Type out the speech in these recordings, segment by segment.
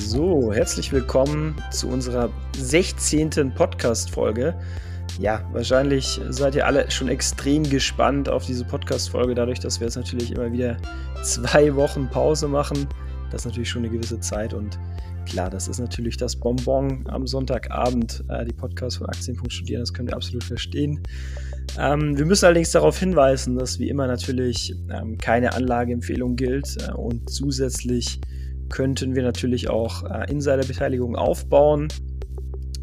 So, herzlich willkommen zu unserer 16. Podcast-Folge. Ja, wahrscheinlich seid ihr alle schon extrem gespannt auf diese Podcast-Folge, dadurch, dass wir jetzt natürlich immer wieder zwei Wochen Pause machen. Das ist natürlich schon eine gewisse Zeit und klar, das ist natürlich das Bonbon am Sonntagabend, äh, die Podcast von Aktienpunkt studieren, das können wir absolut verstehen. Ähm, wir müssen allerdings darauf hinweisen, dass wie immer natürlich ähm, keine Anlageempfehlung gilt äh, und zusätzlich könnten wir natürlich auch äh, Insiderbeteiligung aufbauen.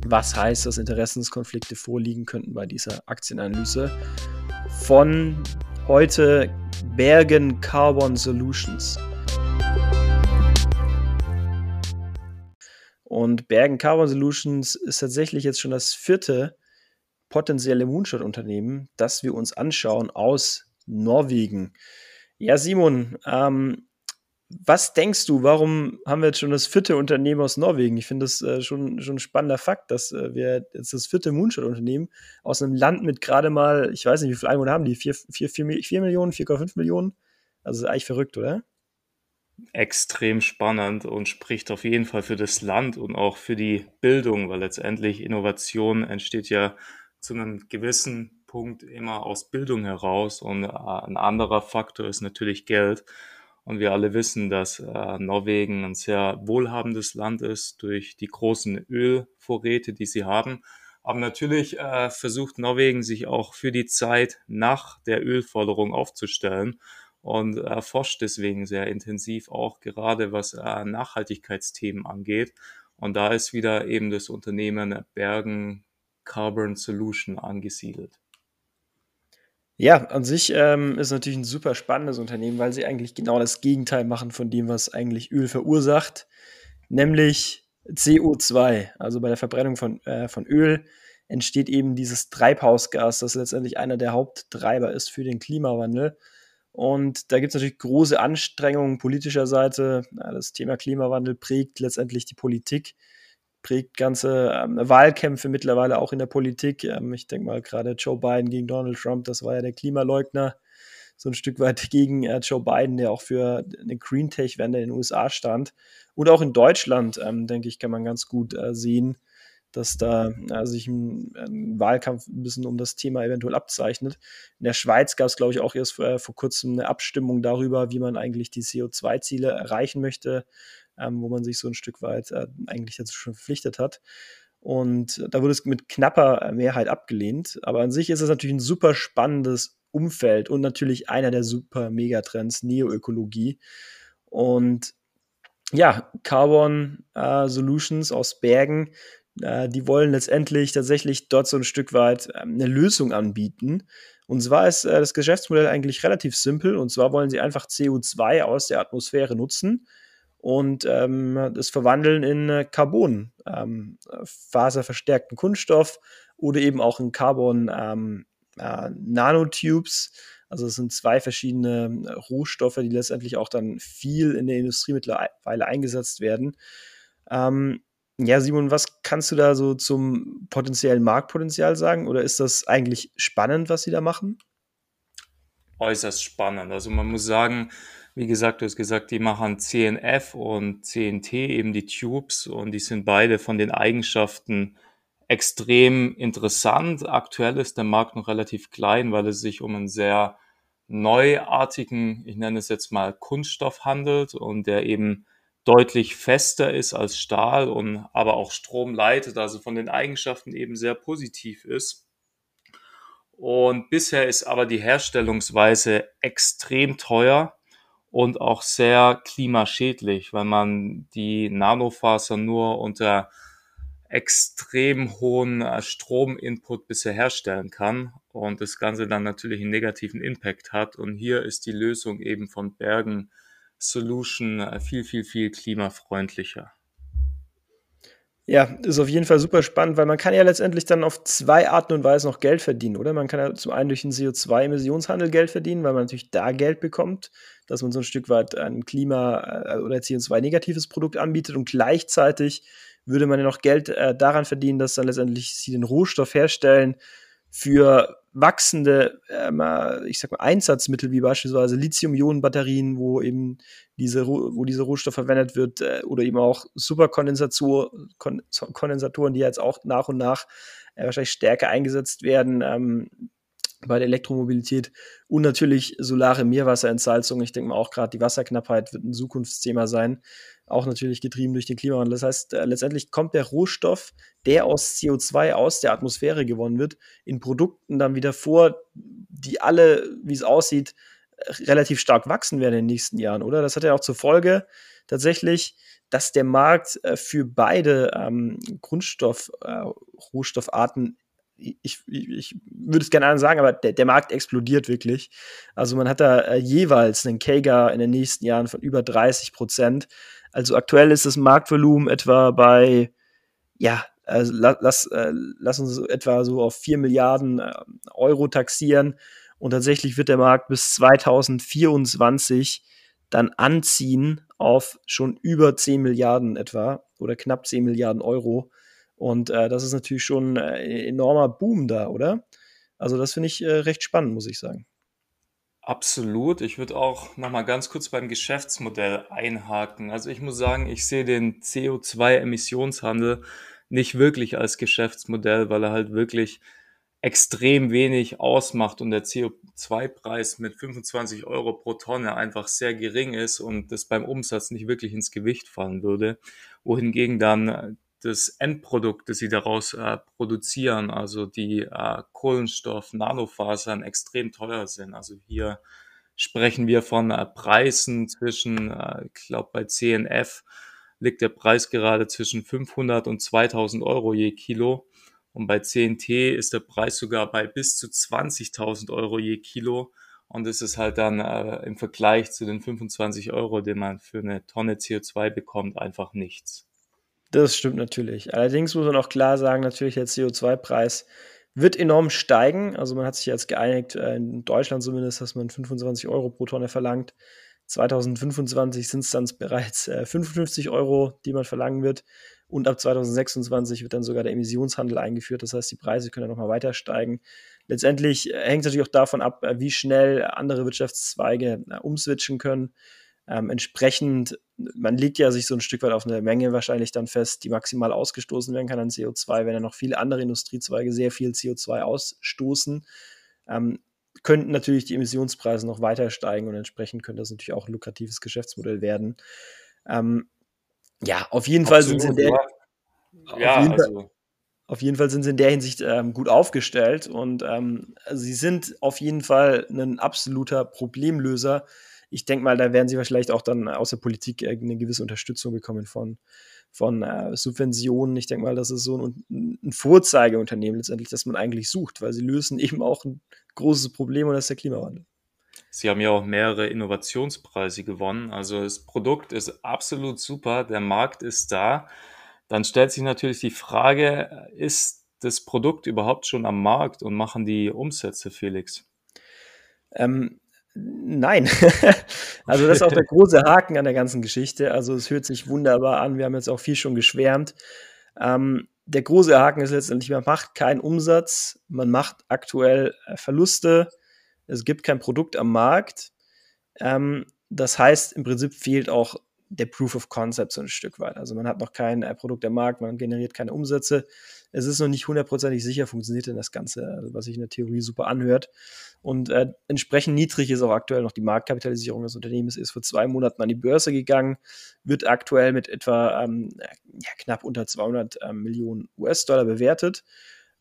Was heißt, dass Interessenskonflikte vorliegen könnten bei dieser Aktienanalyse von heute Bergen Carbon Solutions. Und Bergen Carbon Solutions ist tatsächlich jetzt schon das vierte potenzielle Moonshot-Unternehmen, das wir uns anschauen aus Norwegen. Ja, Simon, ähm, was denkst du, warum haben wir jetzt schon das vierte Unternehmen aus Norwegen? Ich finde das äh, schon, schon ein spannender Fakt, dass äh, wir jetzt das vierte Moonshot-Unternehmen aus einem Land mit gerade mal, ich weiß nicht, wie viele Einwohner haben die? 4, 4, 4, 4 Millionen, 4,5 Millionen? Also eigentlich verrückt, oder? Extrem spannend und spricht auf jeden Fall für das Land und auch für die Bildung, weil letztendlich Innovation entsteht ja zu einem gewissen Punkt immer aus Bildung heraus und äh, ein anderer Faktor ist natürlich Geld. Und wir alle wissen, dass äh, Norwegen ein sehr wohlhabendes Land ist durch die großen Ölvorräte, die sie haben. Aber natürlich äh, versucht Norwegen sich auch für die Zeit nach der Ölförderung aufzustellen und erforscht deswegen sehr intensiv auch gerade was äh, Nachhaltigkeitsthemen angeht. Und da ist wieder eben das Unternehmen Bergen Carbon Solution angesiedelt. Ja, an sich ähm, ist natürlich ein super spannendes Unternehmen, weil sie eigentlich genau das Gegenteil machen von dem, was eigentlich Öl verursacht, nämlich CO2. Also bei der Verbrennung von, äh, von Öl entsteht eben dieses Treibhausgas, das letztendlich einer der Haupttreiber ist für den Klimawandel. Und da gibt es natürlich große Anstrengungen politischer Seite. Das Thema Klimawandel prägt letztendlich die Politik prägt ganze ähm, Wahlkämpfe mittlerweile auch in der Politik. Ähm, ich denke mal gerade Joe Biden gegen Donald Trump, das war ja der Klimaleugner, so ein Stück weit gegen äh, Joe Biden, der auch für eine Green Tech-Wende in den USA stand. Und auch in Deutschland, ähm, denke ich, kann man ganz gut äh, sehen, dass da äh, sich ein, ein, Wahlkampf ein bisschen um das Thema eventuell abzeichnet. In der Schweiz gab es, glaube ich, auch erst äh, vor kurzem eine Abstimmung darüber, wie man eigentlich die CO2-Ziele erreichen möchte ähm, wo man sich so ein Stück weit äh, eigentlich dazu schon verpflichtet hat. Und da wurde es mit knapper äh, Mehrheit abgelehnt. Aber an sich ist es natürlich ein super spannendes Umfeld und natürlich einer der super Megatrends, Neoökologie. Und ja, Carbon äh, Solutions aus Bergen, äh, die wollen letztendlich tatsächlich dort so ein Stück weit äh, eine Lösung anbieten. Und zwar ist äh, das Geschäftsmodell eigentlich relativ simpel. Und zwar wollen sie einfach CO2 aus der Atmosphäre nutzen und ähm, das Verwandeln in äh, Carbon, ähm, faserverstärkten Kunststoff oder eben auch in Carbon ähm, äh, Nanotubes. Also es sind zwei verschiedene äh, Rohstoffe, die letztendlich auch dann viel in der Industrie mittlerweile eingesetzt werden. Ähm, ja, Simon, was kannst du da so zum potenziellen Marktpotenzial sagen? Oder ist das eigentlich spannend, was sie da machen? Äußerst spannend. Also man muss sagen, wie gesagt, du hast gesagt, die machen CNF und CNT, eben die Tubes, und die sind beide von den Eigenschaften extrem interessant. Aktuell ist der Markt noch relativ klein, weil es sich um einen sehr neuartigen, ich nenne es jetzt mal Kunststoff handelt und der eben deutlich fester ist als Stahl und aber auch Strom leitet, also von den Eigenschaften eben sehr positiv ist. Und bisher ist aber die Herstellungsweise extrem teuer und auch sehr klimaschädlich, weil man die Nanofaser nur unter extrem hohen äh, Strominput bisher herstellen kann und das Ganze dann natürlich einen negativen Impact hat. Und hier ist die Lösung eben von Bergen Solution äh, viel, viel, viel klimafreundlicher. Ja, ist auf jeden Fall super spannend, weil man kann ja letztendlich dann auf zwei Arten und Weisen noch Geld verdienen, oder? Man kann ja zum einen durch den CO2-Emissionshandel Geld verdienen, weil man natürlich da Geld bekommt, dass man so ein Stück weit ein Klima- äh, oder CO2-negatives Produkt anbietet und gleichzeitig würde man ja noch Geld äh, daran verdienen, dass dann letztendlich sie den Rohstoff herstellen für wachsende, äh, ich sag mal, Einsatzmittel wie beispielsweise Lithium-Ionen-Batterien, wo eben diese, wo dieser Rohstoff verwendet wird, äh, oder eben auch Superkondensatoren, Kondensatoren, die jetzt auch nach und nach äh, wahrscheinlich stärker eingesetzt werden. Ähm, bei der Elektromobilität und natürlich solare Meerwasserentsalzung. Ich denke mal auch gerade die Wasserknappheit wird ein Zukunftsthema sein, auch natürlich getrieben durch den Klimawandel. Das heißt, äh, letztendlich kommt der Rohstoff, der aus CO2 aus der Atmosphäre gewonnen wird, in Produkten dann wieder vor, die alle, wie es aussieht, relativ stark wachsen werden in den nächsten Jahren, oder? Das hat ja auch zur Folge tatsächlich, dass der Markt äh, für beide ähm, Grundstoff, äh, Rohstoffarten ich, ich, ich würde es gerne sagen, aber der, der Markt explodiert wirklich. Also man hat da äh, jeweils einen Kager in den nächsten Jahren von über 30 Prozent. Also aktuell ist das Marktvolumen etwa bei, ja, also lass, äh, lass uns etwa so auf 4 Milliarden äh, Euro taxieren. Und tatsächlich wird der Markt bis 2024 dann anziehen auf schon über 10 Milliarden etwa oder knapp 10 Milliarden Euro. Und äh, das ist natürlich schon ein äh, enormer Boom da, oder? Also das finde ich äh, recht spannend, muss ich sagen. Absolut. Ich würde auch noch mal ganz kurz beim Geschäftsmodell einhaken. Also ich muss sagen, ich sehe den CO2-Emissionshandel nicht wirklich als Geschäftsmodell, weil er halt wirklich extrem wenig ausmacht und der CO2-Preis mit 25 Euro pro Tonne einfach sehr gering ist und das beim Umsatz nicht wirklich ins Gewicht fallen würde. Wohingegen dann das Endprodukt, das sie daraus äh, produzieren, also die äh, Kohlenstoff, Nanofasern extrem teuer sind. Also hier sprechen wir von äh, Preisen zwischen, äh, ich glaube bei CNF liegt der Preis gerade zwischen 500 und 2000 Euro je Kilo. Und bei CNT ist der Preis sogar bei bis zu 20.000 Euro je Kilo. Und es ist halt dann äh, im Vergleich zu den 25 Euro, den man für eine Tonne CO2 bekommt, einfach nichts. Das stimmt natürlich. Allerdings muss man auch klar sagen, natürlich der CO2-Preis wird enorm steigen. Also man hat sich jetzt geeinigt, äh, in Deutschland zumindest, dass man 25 Euro pro Tonne verlangt. 2025 sind es dann bereits 55 äh, Euro, die man verlangen wird. Und ab 2026 wird dann sogar der Emissionshandel eingeführt. Das heißt, die Preise können dann nochmal weiter steigen. Letztendlich äh, hängt es natürlich auch davon ab, wie schnell andere Wirtschaftszweige umswitchen können. Ähm, entsprechend, man legt ja sich so ein Stück weit auf eine Menge wahrscheinlich dann fest, die maximal ausgestoßen werden kann an CO2, wenn ja noch viele andere Industriezweige sehr viel CO2 ausstoßen. Ähm, könnten natürlich die Emissionspreise noch weiter steigen und entsprechend könnte das natürlich auch ein lukratives Geschäftsmodell werden. Ähm, ja, auf jeden Fall sind sie in der, ja, auf, jeden also. Fall, auf jeden Fall sind sie in der Hinsicht ähm, gut aufgestellt und ähm, sie sind auf jeden Fall ein absoluter Problemlöser ich denke mal, da werden sie vielleicht auch dann aus der Politik eine gewisse Unterstützung bekommen von, von äh, Subventionen. Ich denke mal, das ist so ein, ein Vorzeigeunternehmen letztendlich, das man eigentlich sucht, weil sie lösen eben auch ein großes Problem und das ist der Klimawandel. Sie haben ja auch mehrere Innovationspreise gewonnen. Also das Produkt ist absolut super, der Markt ist da. Dann stellt sich natürlich die Frage, ist das Produkt überhaupt schon am Markt und machen die Umsätze, Felix? Ähm, Nein. also das ist auch der große Haken an der ganzen Geschichte. Also es hört sich wunderbar an. Wir haben jetzt auch viel schon geschwärmt. Ähm, der große Haken ist letztendlich, man macht keinen Umsatz, man macht aktuell äh, Verluste, es gibt kein Produkt am Markt. Ähm, das heißt, im Prinzip fehlt auch der Proof of Concept so ein Stück weit. Also man hat noch kein äh, Produkt am Markt, man generiert keine Umsätze. Es ist noch nicht hundertprozentig sicher, funktioniert denn das Ganze, also was sich in der Theorie super anhört. Und äh, entsprechend niedrig ist auch aktuell noch die Marktkapitalisierung des Unternehmens, ist vor zwei Monaten an die Börse gegangen, wird aktuell mit etwa ähm, ja, knapp unter 200 ähm, Millionen US-Dollar bewertet.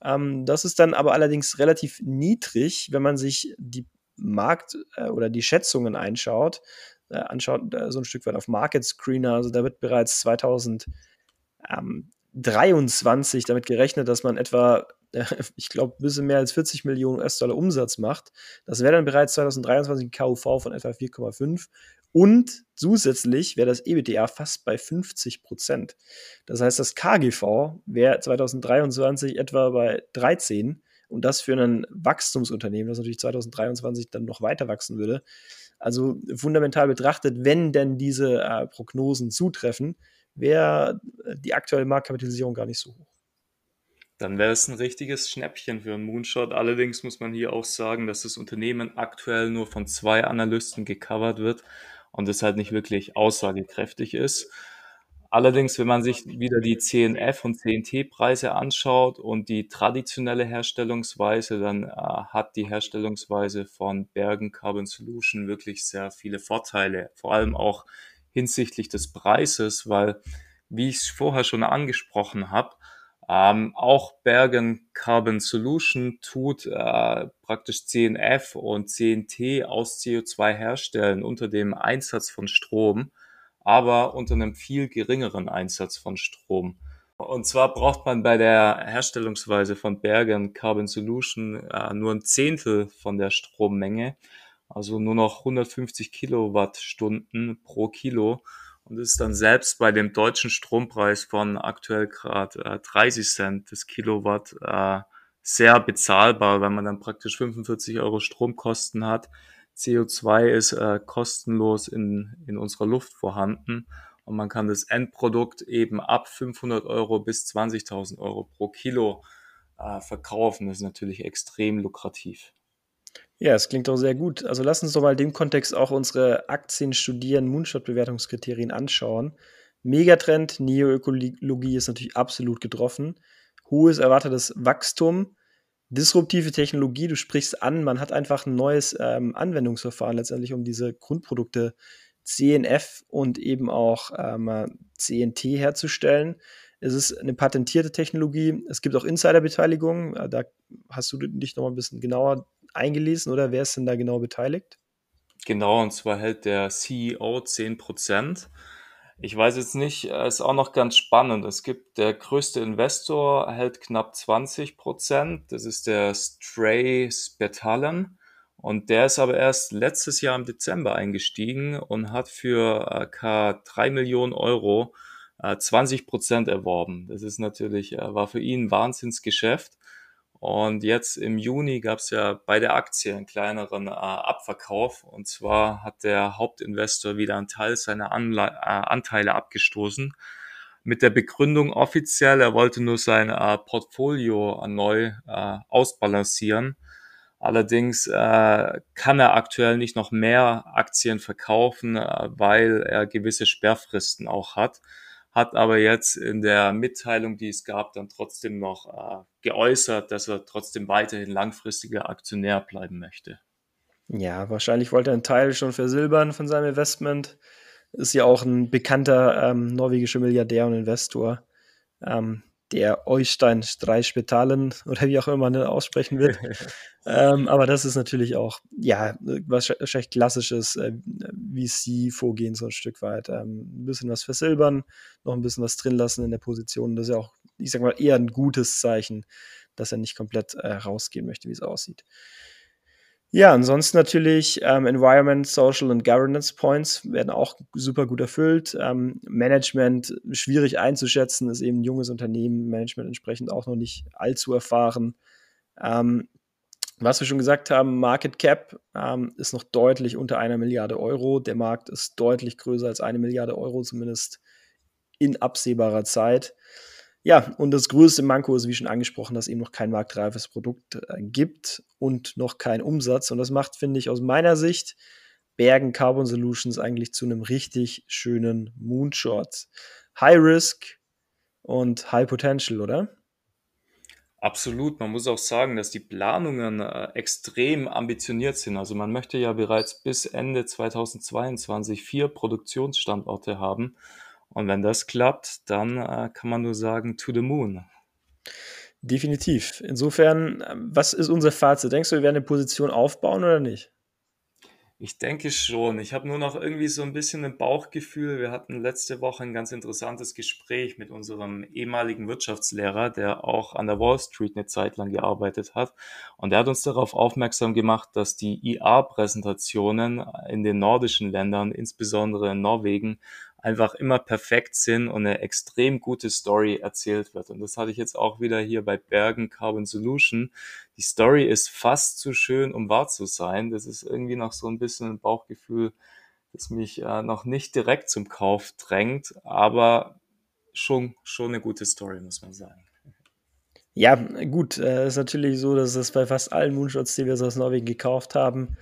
Ähm, das ist dann aber allerdings relativ niedrig, wenn man sich die Markt- äh, oder die Schätzungen einschaut äh, anschaut, äh, so ein Stück weit auf Market Screener, also da wird bereits 2023 damit gerechnet, dass man etwa, ich glaube, ein bisschen mehr als 40 Millionen US-Dollar Umsatz macht. Das wäre dann bereits 2023 ein KUV von etwa 4,5 und zusätzlich wäre das EBITDA fast bei 50 Prozent. Das heißt, das KGV wäre 2023 etwa bei 13 und das für ein Wachstumsunternehmen, das natürlich 2023 dann noch weiter wachsen würde, also fundamental betrachtet, wenn denn diese äh, Prognosen zutreffen, wäre die aktuelle Marktkapitalisierung gar nicht so hoch. dann wäre es ein richtiges Schnäppchen für einen Moonshot. Allerdings muss man hier auch sagen, dass das Unternehmen aktuell nur von zwei Analysten gecovert wird und das halt nicht wirklich aussagekräftig ist. Allerdings, wenn man sich wieder die CNF und CNT-Preise anschaut und die traditionelle Herstellungsweise, dann äh, hat die Herstellungsweise von Bergen Carbon Solution wirklich sehr viele Vorteile, vor allem auch hinsichtlich des Preises, weil, wie ich es vorher schon angesprochen habe, ähm, auch Bergen Carbon Solution tut äh, praktisch CNF und CNT aus CO2 herstellen unter dem Einsatz von Strom, aber unter einem viel geringeren Einsatz von Strom. Und zwar braucht man bei der Herstellungsweise von Bergen Carbon Solution äh, nur ein Zehntel von der Strommenge, also nur noch 150 Kilowattstunden pro Kilo und ist dann selbst bei dem deutschen Strompreis von aktuell gerade äh, 30 Cent das Kilowatt äh, sehr bezahlbar, weil man dann praktisch 45 Euro Stromkosten hat. CO2 ist äh, kostenlos in, in unserer Luft vorhanden und man kann das Endprodukt eben ab 500 Euro bis 20.000 Euro pro Kilo äh, verkaufen. Das ist natürlich extrem lukrativ. Ja, es klingt doch sehr gut. Also lass uns doch mal in dem Kontext auch unsere Aktien studieren, Moonshot-Bewertungskriterien anschauen. Megatrend, Neoökologie ist natürlich absolut getroffen. Hohes erwartetes Wachstum, disruptive Technologie, du sprichst an, man hat einfach ein neues ähm, Anwendungsverfahren letztendlich, um diese Grundprodukte CNF und eben auch ähm, CNT herzustellen. Es ist eine patentierte Technologie. Es gibt auch Insiderbeteiligung. Äh, da hast du dich noch mal ein bisschen genauer eingelesen oder wer ist denn da genau beteiligt? Genau, und zwar hält der CEO 10%. Ich weiß jetzt nicht, äh, ist auch noch ganz spannend. Es gibt der größte Investor, hält knapp 20% Das ist der Stray Spetalen. Und der ist aber erst letztes Jahr im Dezember eingestiegen und hat für äh, K 3 Millionen Euro 20 äh, Prozent erworben. Das ist natürlich, war für ihn ein Wahnsinnsgeschäft. Und jetzt im Juni gab es ja bei der Aktie einen kleineren äh, Abverkauf. Und zwar hat der Hauptinvestor wieder einen Teil seiner Anle äh, Anteile abgestoßen. Mit der Begründung offiziell, er wollte nur sein äh, Portfolio neu äh, ausbalancieren. Allerdings äh, kann er aktuell nicht noch mehr Aktien verkaufen, äh, weil er gewisse Sperrfristen auch hat hat aber jetzt in der Mitteilung, die es gab, dann trotzdem noch äh, geäußert, dass er trotzdem weiterhin langfristiger Aktionär bleiben möchte. Ja, wahrscheinlich wollte er einen Teil schon versilbern von seinem Investment. Ist ja auch ein bekannter ähm, norwegischer Milliardär und Investor. Ähm, der Eustein Streichspetalen oder wie auch immer man aussprechen wird. ähm, aber das ist natürlich auch, ja, wahrscheinlich klassisches äh, VC-Vorgehen so ein Stück weit. Ähm, ein bisschen was versilbern, noch ein bisschen was drin lassen in der Position. Das ist ja auch, ich sag mal, eher ein gutes Zeichen, dass er nicht komplett äh, rausgehen möchte, wie es aussieht. Ja, ansonsten natürlich ähm, Environment, Social und Governance Points werden auch super gut erfüllt. Ähm, Management schwierig einzuschätzen, ist eben ein junges Unternehmen, Management entsprechend auch noch nicht allzu erfahren. Ähm, was wir schon gesagt haben, Market Cap ähm, ist noch deutlich unter einer Milliarde Euro. Der Markt ist deutlich größer als eine Milliarde Euro, zumindest in absehbarer Zeit. Ja, und das größte Manko ist, wie schon angesprochen, dass eben noch kein marktreifes Produkt äh, gibt und noch kein Umsatz. Und das macht, finde ich, aus meiner Sicht Bergen Carbon Solutions eigentlich zu einem richtig schönen Moonshot. High Risk und High Potential, oder? Absolut. Man muss auch sagen, dass die Planungen äh, extrem ambitioniert sind. Also man möchte ja bereits bis Ende 2022 vier Produktionsstandorte haben. Und wenn das klappt, dann äh, kann man nur sagen, to the moon. Definitiv. Insofern, äh, was ist unser Fazit? Denkst du, wir werden eine Position aufbauen oder nicht? Ich denke schon. Ich habe nur noch irgendwie so ein bisschen ein Bauchgefühl. Wir hatten letzte Woche ein ganz interessantes Gespräch mit unserem ehemaligen Wirtschaftslehrer, der auch an der Wall Street eine Zeit lang gearbeitet hat. Und er hat uns darauf aufmerksam gemacht, dass die IA-Präsentationen in den nordischen Ländern, insbesondere in Norwegen, einfach immer perfekt sind und eine extrem gute Story erzählt wird. Und das hatte ich jetzt auch wieder hier bei Bergen Carbon Solution. Die Story ist fast zu schön, um wahr zu sein. Das ist irgendwie noch so ein bisschen ein Bauchgefühl, das mich äh, noch nicht direkt zum Kauf drängt, aber schon, schon eine gute Story, muss man sagen. Ja, gut, äh, ist natürlich so, dass es bei fast allen Moonshots, die wir so aus Norwegen gekauft haben,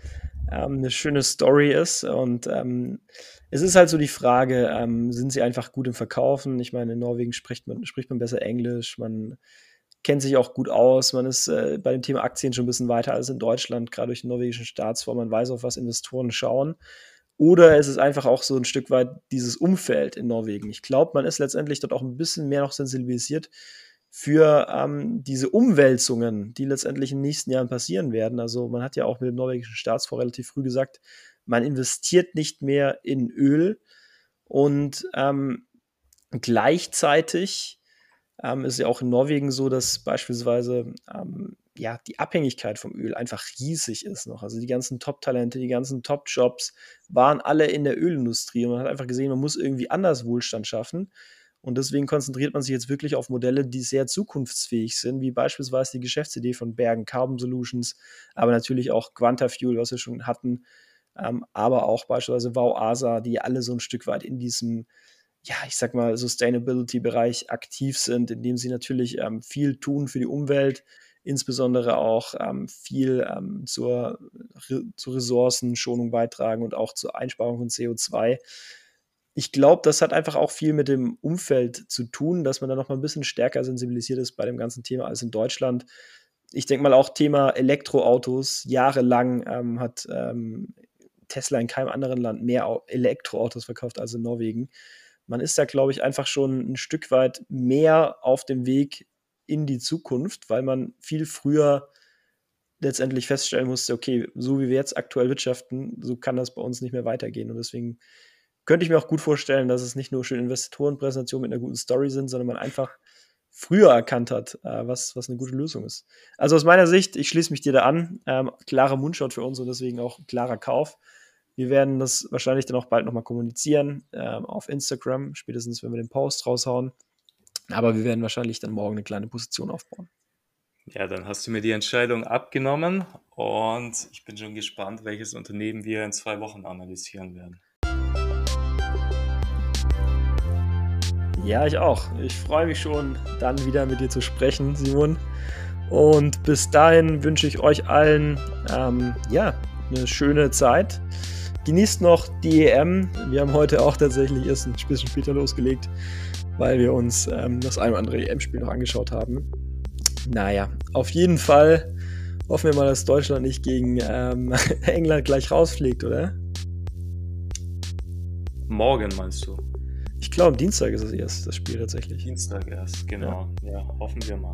ähm, 'ne schöne Story ist. Und, ähm, es ist halt so die Frage, ähm, sind sie einfach gut im Verkaufen? Ich meine, in Norwegen spricht man spricht man besser Englisch, man kennt sich auch gut aus, man ist, äh, bei dem Thema Aktien schon ein bisschen weiter als in Deutschland, gerade durch den norwegischen Staatsfonds. Man weiß, auf was Investoren schauen. Oder es ist einfach auch so ein Stück weit dieses Umfeld in Norwegen. Ich glaube, man ist letztendlich dort auch ein bisschen mehr noch sensibilisiert für ähm, diese Umwälzungen, die letztendlich in den nächsten Jahren passieren werden. Also man hat ja auch mit dem norwegischen Staatsfonds relativ früh gesagt, man investiert nicht mehr in Öl und ähm, gleichzeitig ähm, ist ja auch in Norwegen so, dass beispielsweise ähm, ja, die Abhängigkeit vom Öl einfach riesig ist noch. Also die ganzen Top-Talente, die ganzen Top-Jobs waren alle in der Ölindustrie und man hat einfach gesehen, man muss irgendwie anders Wohlstand schaffen. Und deswegen konzentriert man sich jetzt wirklich auf Modelle, die sehr zukunftsfähig sind, wie beispielsweise die Geschäftsidee von Bergen Carbon Solutions, aber natürlich auch Quantafuel, was wir schon hatten, ähm, aber auch beispielsweise Vauasa, die alle so ein Stück weit in diesem, ja, ich sag mal, Sustainability-Bereich aktiv sind, indem sie natürlich ähm, viel tun für die Umwelt, insbesondere auch ähm, viel ähm, zur, zur Ressourcenschonung beitragen und auch zur Einsparung von CO2 ich glaube, das hat einfach auch viel mit dem Umfeld zu tun, dass man da noch mal ein bisschen stärker sensibilisiert ist bei dem ganzen Thema als in Deutschland. Ich denke mal auch Thema Elektroautos. Jahrelang ähm, hat ähm, Tesla in keinem anderen Land mehr Elektroautos verkauft als in Norwegen. Man ist da, glaube ich, einfach schon ein Stück weit mehr auf dem Weg in die Zukunft, weil man viel früher letztendlich feststellen musste, okay, so wie wir jetzt aktuell wirtschaften, so kann das bei uns nicht mehr weitergehen. Und deswegen könnte ich mir auch gut vorstellen, dass es nicht nur schöne Investorenpräsentationen mit einer guten Story sind, sondern man einfach früher erkannt hat, äh, was, was eine gute Lösung ist. Also aus meiner Sicht, ich schließe mich dir da an, ähm, klarer Mundshot für uns und deswegen auch klarer Kauf. Wir werden das wahrscheinlich dann auch bald nochmal kommunizieren ähm, auf Instagram, spätestens wenn wir den Post raushauen. Aber wir werden wahrscheinlich dann morgen eine kleine Position aufbauen. Ja, dann hast du mir die Entscheidung abgenommen und ich bin schon gespannt, welches Unternehmen wir in zwei Wochen analysieren werden. Ja, ich auch. Ich freue mich schon, dann wieder mit dir zu sprechen, Simon. Und bis dahin wünsche ich euch allen ähm, ja, eine schöne Zeit. Genießt noch die EM. Wir haben heute auch tatsächlich erst ein bisschen später losgelegt, weil wir uns ähm, das ein oder andere EM-Spiel noch angeschaut haben. Naja, auf jeden Fall hoffen wir mal, dass Deutschland nicht gegen ähm, England gleich rausfliegt, oder? Morgen meinst du? Ich glaube, Dienstag ist es erst, das Spiel tatsächlich. Dienstag erst, genau. Ja, ja hoffen wir mal.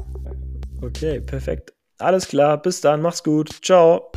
Okay, perfekt. Alles klar, bis dann, mach's gut. Ciao.